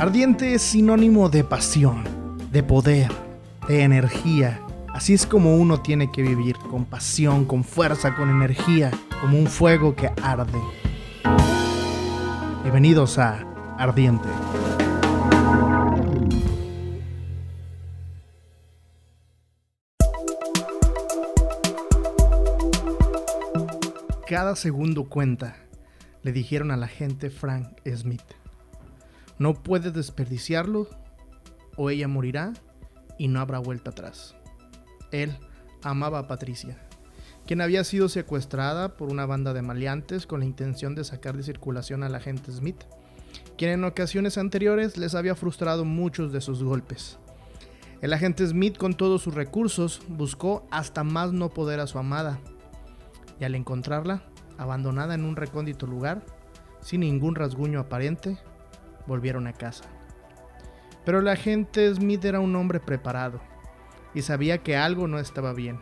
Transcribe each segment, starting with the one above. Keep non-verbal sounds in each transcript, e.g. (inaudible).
Ardiente es sinónimo de pasión, de poder, de energía. Así es como uno tiene que vivir, con pasión, con fuerza, con energía, como un fuego que arde. Bienvenidos a Ardiente. Cada segundo cuenta, le dijeron a la gente Frank Smith. No puede desperdiciarlo o ella morirá y no habrá vuelta atrás. Él amaba a Patricia, quien había sido secuestrada por una banda de maleantes con la intención de sacar de circulación a la gente Smith, quien en ocasiones anteriores les había frustrado muchos de sus golpes. El agente Smith con todos sus recursos buscó hasta más no poder a su amada, y al encontrarla, abandonada en un recóndito lugar, sin ningún rasguño aparente, volvieron a casa. Pero el agente Smith era un hombre preparado y sabía que algo no estaba bien,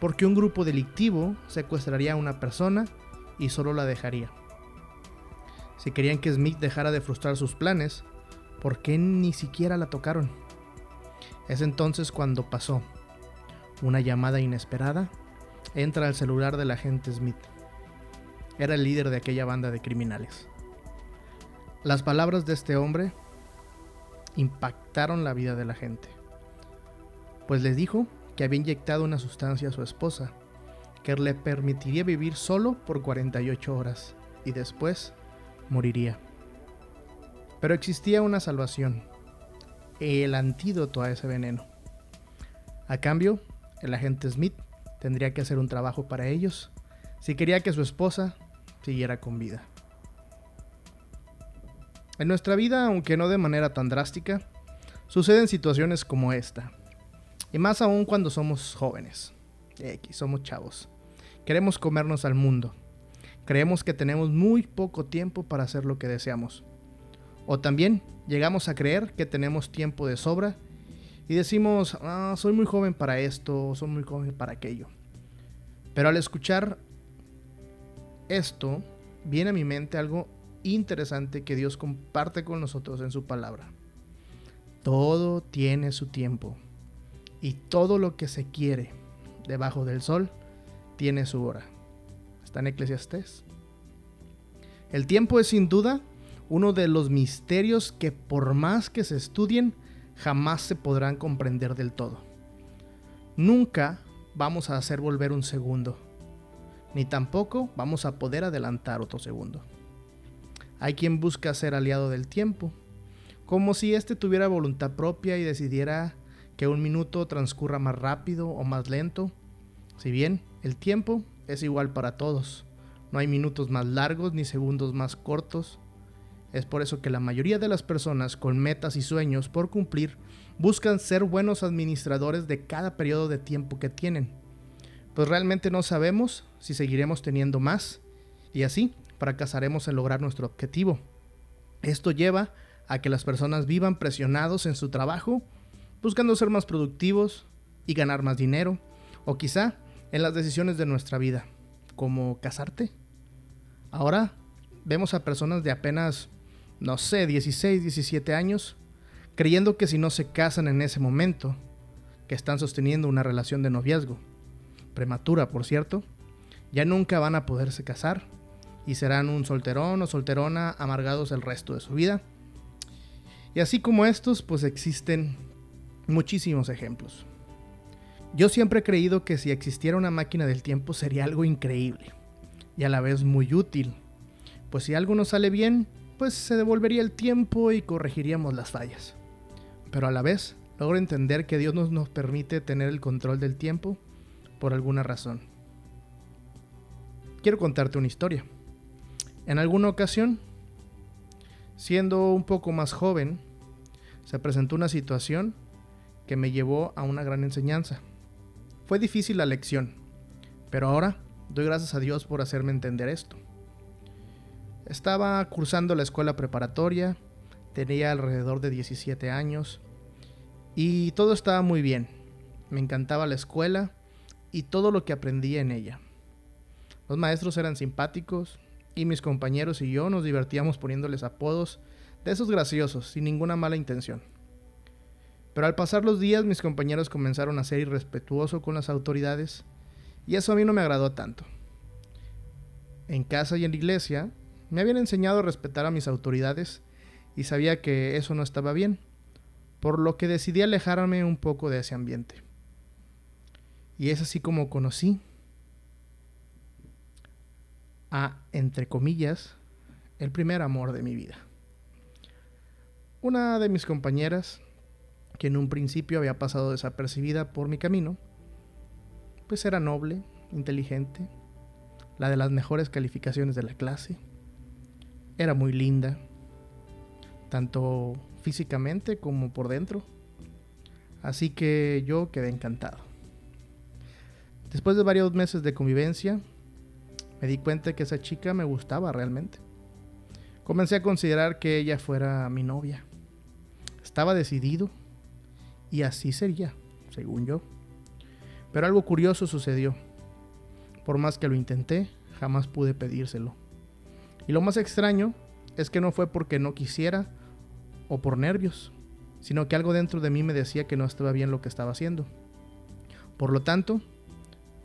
porque un grupo delictivo secuestraría a una persona y solo la dejaría. Si querían que Smith dejara de frustrar sus planes, ¿por qué ni siquiera la tocaron? Es entonces cuando pasó. Una llamada inesperada entra al celular del agente Smith. Era el líder de aquella banda de criminales. Las palabras de este hombre impactaron la vida de la gente, pues les dijo que había inyectado una sustancia a su esposa que le permitiría vivir solo por 48 horas y después moriría. Pero existía una salvación, el antídoto a ese veneno. A cambio, el agente Smith tendría que hacer un trabajo para ellos si quería que su esposa siguiera con vida. En nuestra vida, aunque no de manera tan drástica, suceden situaciones como esta. Y más aún cuando somos jóvenes. X, somos chavos. Queremos comernos al mundo. Creemos que tenemos muy poco tiempo para hacer lo que deseamos. O también llegamos a creer que tenemos tiempo de sobra y decimos, ah, soy muy joven para esto, soy muy joven para aquello. Pero al escuchar esto, viene a mi mente algo interesante que Dios comparte con nosotros en su palabra. Todo tiene su tiempo y todo lo que se quiere debajo del sol tiene su hora. Está en Eclesiastés. El tiempo es sin duda uno de los misterios que por más que se estudien, jamás se podrán comprender del todo. Nunca vamos a hacer volver un segundo, ni tampoco vamos a poder adelantar otro segundo. Hay quien busca ser aliado del tiempo, como si éste tuviera voluntad propia y decidiera que un minuto transcurra más rápido o más lento. Si bien el tiempo es igual para todos, no hay minutos más largos ni segundos más cortos. Es por eso que la mayoría de las personas con metas y sueños por cumplir buscan ser buenos administradores de cada periodo de tiempo que tienen. Pues realmente no sabemos si seguiremos teniendo más y así fracasaremos en lograr nuestro objetivo. Esto lleva a que las personas vivan presionados en su trabajo, buscando ser más productivos y ganar más dinero, o quizá en las decisiones de nuestra vida, como casarte. Ahora vemos a personas de apenas, no sé, 16, 17 años, creyendo que si no se casan en ese momento, que están sosteniendo una relación de noviazgo, prematura por cierto, ya nunca van a poderse casar y serán un solterón o solterona amargados el resto de su vida. Y así como estos, pues existen muchísimos ejemplos. Yo siempre he creído que si existiera una máquina del tiempo sería algo increíble y a la vez muy útil, pues si algo no sale bien, pues se devolvería el tiempo y corregiríamos las fallas. Pero a la vez, logro entender que Dios nos, nos permite tener el control del tiempo por alguna razón. Quiero contarte una historia. En alguna ocasión, siendo un poco más joven, se presentó una situación que me llevó a una gran enseñanza. Fue difícil la lección, pero ahora doy gracias a Dios por hacerme entender esto. Estaba cursando la escuela preparatoria, tenía alrededor de 17 años y todo estaba muy bien. Me encantaba la escuela y todo lo que aprendía en ella. Los maestros eran simpáticos, y mis compañeros y yo nos divertíamos poniéndoles apodos de esos graciosos, sin ninguna mala intención. Pero al pasar los días mis compañeros comenzaron a ser irrespetuosos con las autoridades y eso a mí no me agradó tanto. En casa y en la iglesia me habían enseñado a respetar a mis autoridades y sabía que eso no estaba bien, por lo que decidí alejarme un poco de ese ambiente. Y es así como conocí a, entre comillas, el primer amor de mi vida. Una de mis compañeras, que en un principio había pasado desapercibida por mi camino, pues era noble, inteligente, la de las mejores calificaciones de la clase, era muy linda, tanto físicamente como por dentro, así que yo quedé encantado. Después de varios meses de convivencia, me di cuenta que esa chica me gustaba realmente. Comencé a considerar que ella fuera mi novia. Estaba decidido y así sería, según yo. Pero algo curioso sucedió. Por más que lo intenté, jamás pude pedírselo. Y lo más extraño es que no fue porque no quisiera o por nervios, sino que algo dentro de mí me decía que no estaba bien lo que estaba haciendo. Por lo tanto,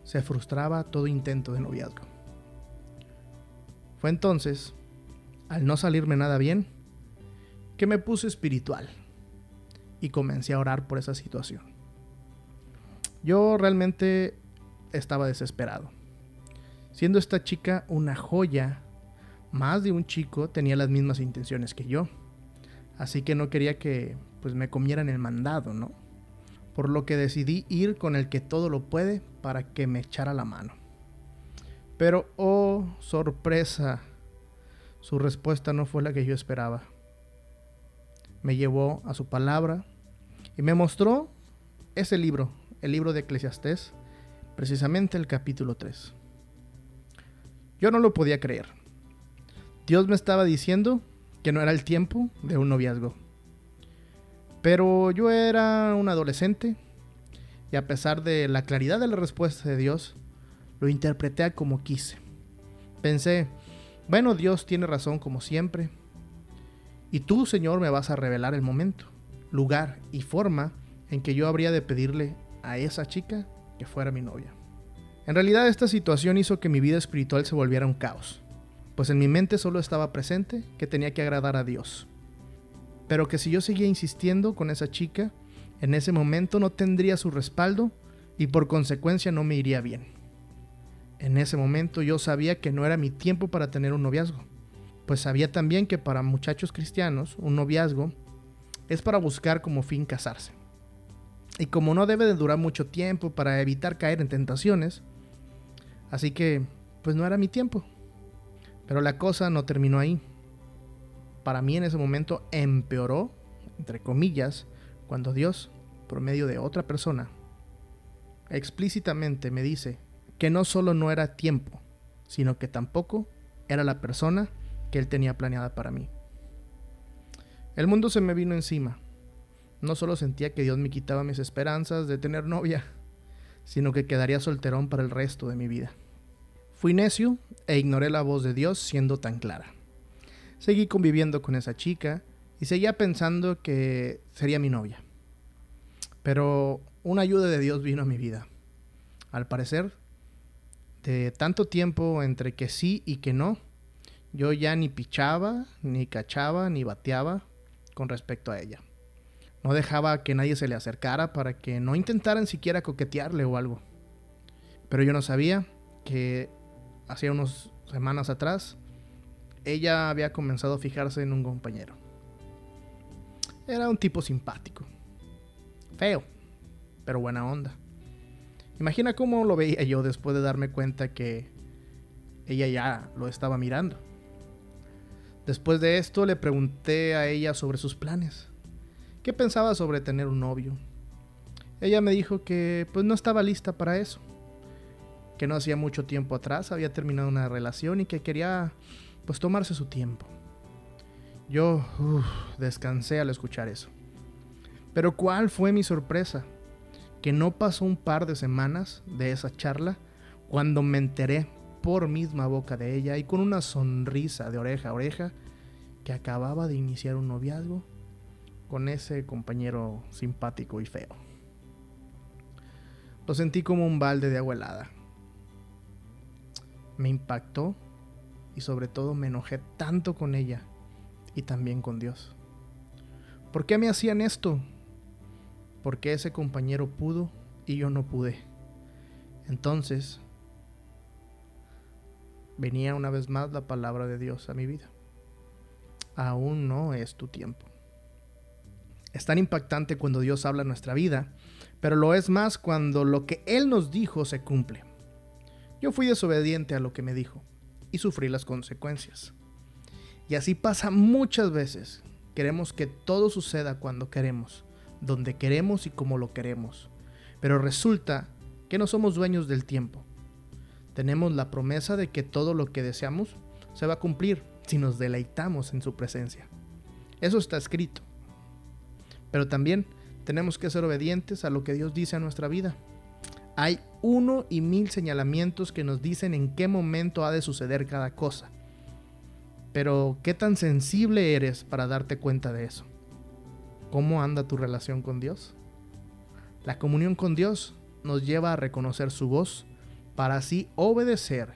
se frustraba todo intento de noviazgo. Fue entonces, al no salirme nada bien, que me puse espiritual y comencé a orar por esa situación. Yo realmente estaba desesperado. Siendo esta chica una joya, más de un chico tenía las mismas intenciones que yo. Así que no quería que pues me comieran el mandado, ¿no? Por lo que decidí ir con el que todo lo puede para que me echara la mano. Pero, oh, sorpresa, su respuesta no fue la que yo esperaba. Me llevó a su palabra y me mostró ese libro, el libro de Eclesiastés, precisamente el capítulo 3. Yo no lo podía creer. Dios me estaba diciendo que no era el tiempo de un noviazgo. Pero yo era un adolescente y a pesar de la claridad de la respuesta de Dios, lo interpreté como quise. Pensé, bueno, Dios tiene razón como siempre. Y tú, Señor, me vas a revelar el momento, lugar y forma en que yo habría de pedirle a esa chica que fuera mi novia. En realidad esta situación hizo que mi vida espiritual se volviera un caos, pues en mi mente solo estaba presente que tenía que agradar a Dios. Pero que si yo seguía insistiendo con esa chica, en ese momento no tendría su respaldo y por consecuencia no me iría bien. En ese momento yo sabía que no era mi tiempo para tener un noviazgo, pues sabía también que para muchachos cristianos un noviazgo es para buscar como fin casarse. Y como no debe de durar mucho tiempo para evitar caer en tentaciones, así que pues no era mi tiempo. Pero la cosa no terminó ahí. Para mí en ese momento empeoró, entre comillas, cuando Dios, por medio de otra persona, explícitamente me dice que no solo no era tiempo, sino que tampoco era la persona que él tenía planeada para mí. El mundo se me vino encima. No solo sentía que Dios me quitaba mis esperanzas de tener novia, (laughs) sino que quedaría solterón para el resto de mi vida. Fui necio e ignoré la voz de Dios siendo tan clara. Seguí conviviendo con esa chica y seguía pensando que sería mi novia. Pero una ayuda de Dios vino a mi vida. Al parecer, tanto tiempo entre que sí y que no, yo ya ni pichaba, ni cachaba, ni bateaba con respecto a ella. No dejaba que nadie se le acercara para que no intentaran siquiera coquetearle o algo. Pero yo no sabía que hacía unas semanas atrás ella había comenzado a fijarse en un compañero. Era un tipo simpático. Feo, pero buena onda. Imagina cómo lo veía yo después de darme cuenta que ella ya lo estaba mirando. Después de esto le pregunté a ella sobre sus planes. ¿Qué pensaba sobre tener un novio? Ella me dijo que pues no estaba lista para eso. Que no hacía mucho tiempo atrás había terminado una relación y que quería pues tomarse su tiempo. Yo descansé al escuchar eso. Pero ¿cuál fue mi sorpresa? Que no pasó un par de semanas de esa charla cuando me enteré por misma boca de ella y con una sonrisa de oreja a oreja que acababa de iniciar un noviazgo con ese compañero simpático y feo. Lo sentí como un balde de agua helada. Me impactó y sobre todo me enojé tanto con ella y también con Dios. ¿Por qué me hacían esto? Porque ese compañero pudo y yo no pude. Entonces, venía una vez más la palabra de Dios a mi vida. Aún no es tu tiempo. Es tan impactante cuando Dios habla en nuestra vida, pero lo es más cuando lo que Él nos dijo se cumple. Yo fui desobediente a lo que me dijo y sufrí las consecuencias. Y así pasa muchas veces. Queremos que todo suceda cuando queremos, donde queremos y como lo queremos. Pero resulta que no somos dueños del tiempo. Tenemos la promesa de que todo lo que deseamos se va a cumplir si nos deleitamos en su presencia. Eso está escrito. Pero también tenemos que ser obedientes a lo que Dios dice a nuestra vida. Hay uno y mil señalamientos que nos dicen en qué momento ha de suceder cada cosa. Pero, ¿qué tan sensible eres para darte cuenta de eso? ¿Cómo anda tu relación con Dios? La comunión con Dios nos lleva a reconocer su voz para así obedecer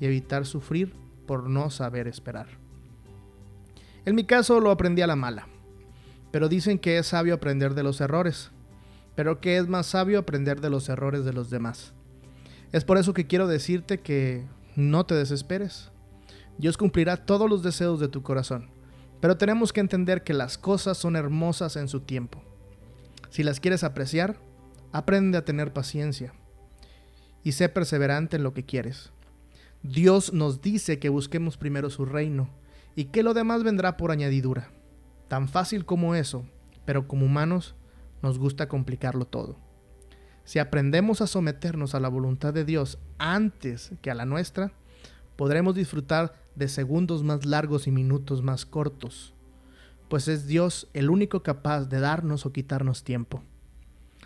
y evitar sufrir por no saber esperar. En mi caso lo aprendí a la mala, pero dicen que es sabio aprender de los errores pero que es más sabio aprender de los errores de los demás. Es por eso que quiero decirte que no te desesperes. Dios cumplirá todos los deseos de tu corazón, pero tenemos que entender que las cosas son hermosas en su tiempo. Si las quieres apreciar, aprende a tener paciencia y sé perseverante en lo que quieres. Dios nos dice que busquemos primero su reino y que lo demás vendrá por añadidura. Tan fácil como eso, pero como humanos nos gusta complicarlo todo. Si aprendemos a someternos a la voluntad de Dios antes que a la nuestra, podremos disfrutar de segundos más largos y minutos más cortos, pues es Dios el único capaz de darnos o quitarnos tiempo.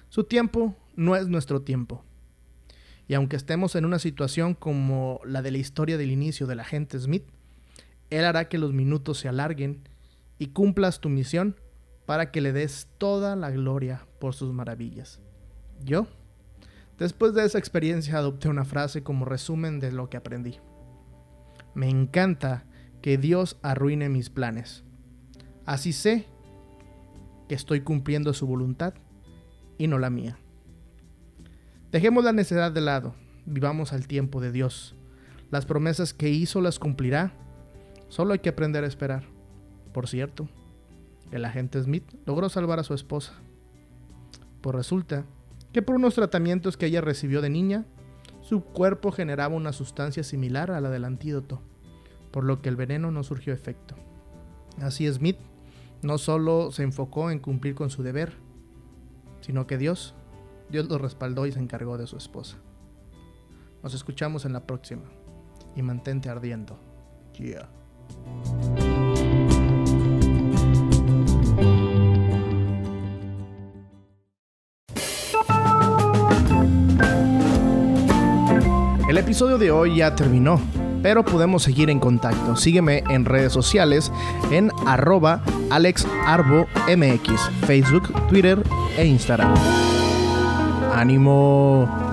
Su tiempo no es nuestro tiempo. Y aunque estemos en una situación como la de la historia del inicio del agente Smith, Él hará que los minutos se alarguen y cumplas tu misión para que le des toda la gloria por sus maravillas. Yo, después de esa experiencia, adopté una frase como resumen de lo que aprendí. Me encanta que Dios arruine mis planes. Así sé que estoy cumpliendo su voluntad y no la mía. Dejemos la necedad de lado, vivamos al tiempo de Dios. Las promesas que hizo las cumplirá, solo hay que aprender a esperar. Por cierto, el agente Smith logró salvar a su esposa. Pues resulta que por unos tratamientos que ella recibió de niña, su cuerpo generaba una sustancia similar a la del antídoto, por lo que el veneno no surgió efecto. Así Smith no solo se enfocó en cumplir con su deber, sino que Dios, Dios lo respaldó y se encargó de su esposa. Nos escuchamos en la próxima y mantente ardiendo. Yeah. El episodio de hoy ya terminó, pero podemos seguir en contacto. Sígueme en redes sociales en arroba alexarbomx, Facebook, Twitter e Instagram. ¡Ánimo!